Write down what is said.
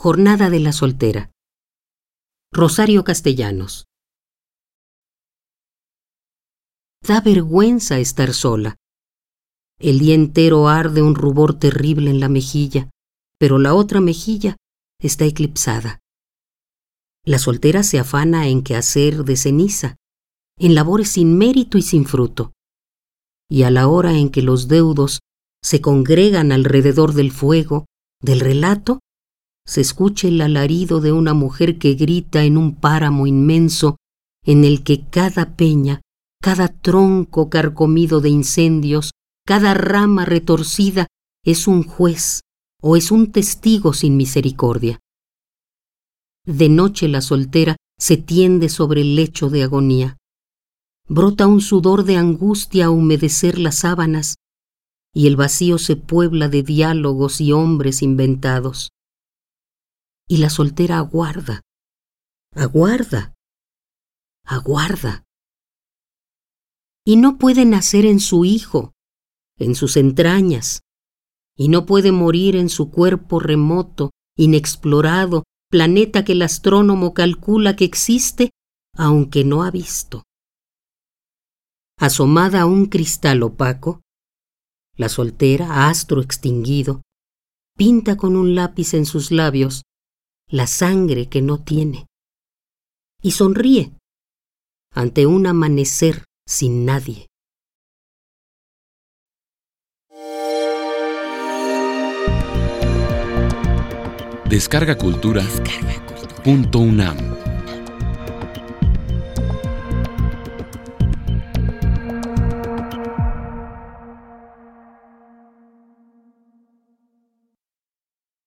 Jornada de la soltera. Rosario Castellanos. Da vergüenza estar sola. El día entero arde un rubor terrible en la mejilla, pero la otra mejilla está eclipsada. La soltera se afana en quehacer de ceniza, en labores sin mérito y sin fruto. Y a la hora en que los deudos se congregan alrededor del fuego, del relato, se escucha el alarido de una mujer que grita en un páramo inmenso en el que cada peña, cada tronco carcomido de incendios, cada rama retorcida es un juez o es un testigo sin misericordia. De noche la soltera se tiende sobre el lecho de agonía. Brota un sudor de angustia a humedecer las sábanas, y el vacío se puebla de diálogos y hombres inventados y la soltera aguarda, aguarda, aguarda. Y no puede nacer en su hijo, en sus entrañas, y no puede morir en su cuerpo remoto, inexplorado, planeta que el astrónomo calcula que existe, aunque no ha visto. Asomada a un cristal opaco, la soltera, astro extinguido, pinta con un lápiz en sus labios la sangre que no tiene. Y sonríe ante un amanecer sin nadie. Descarga Cultura. Descarga UNAM.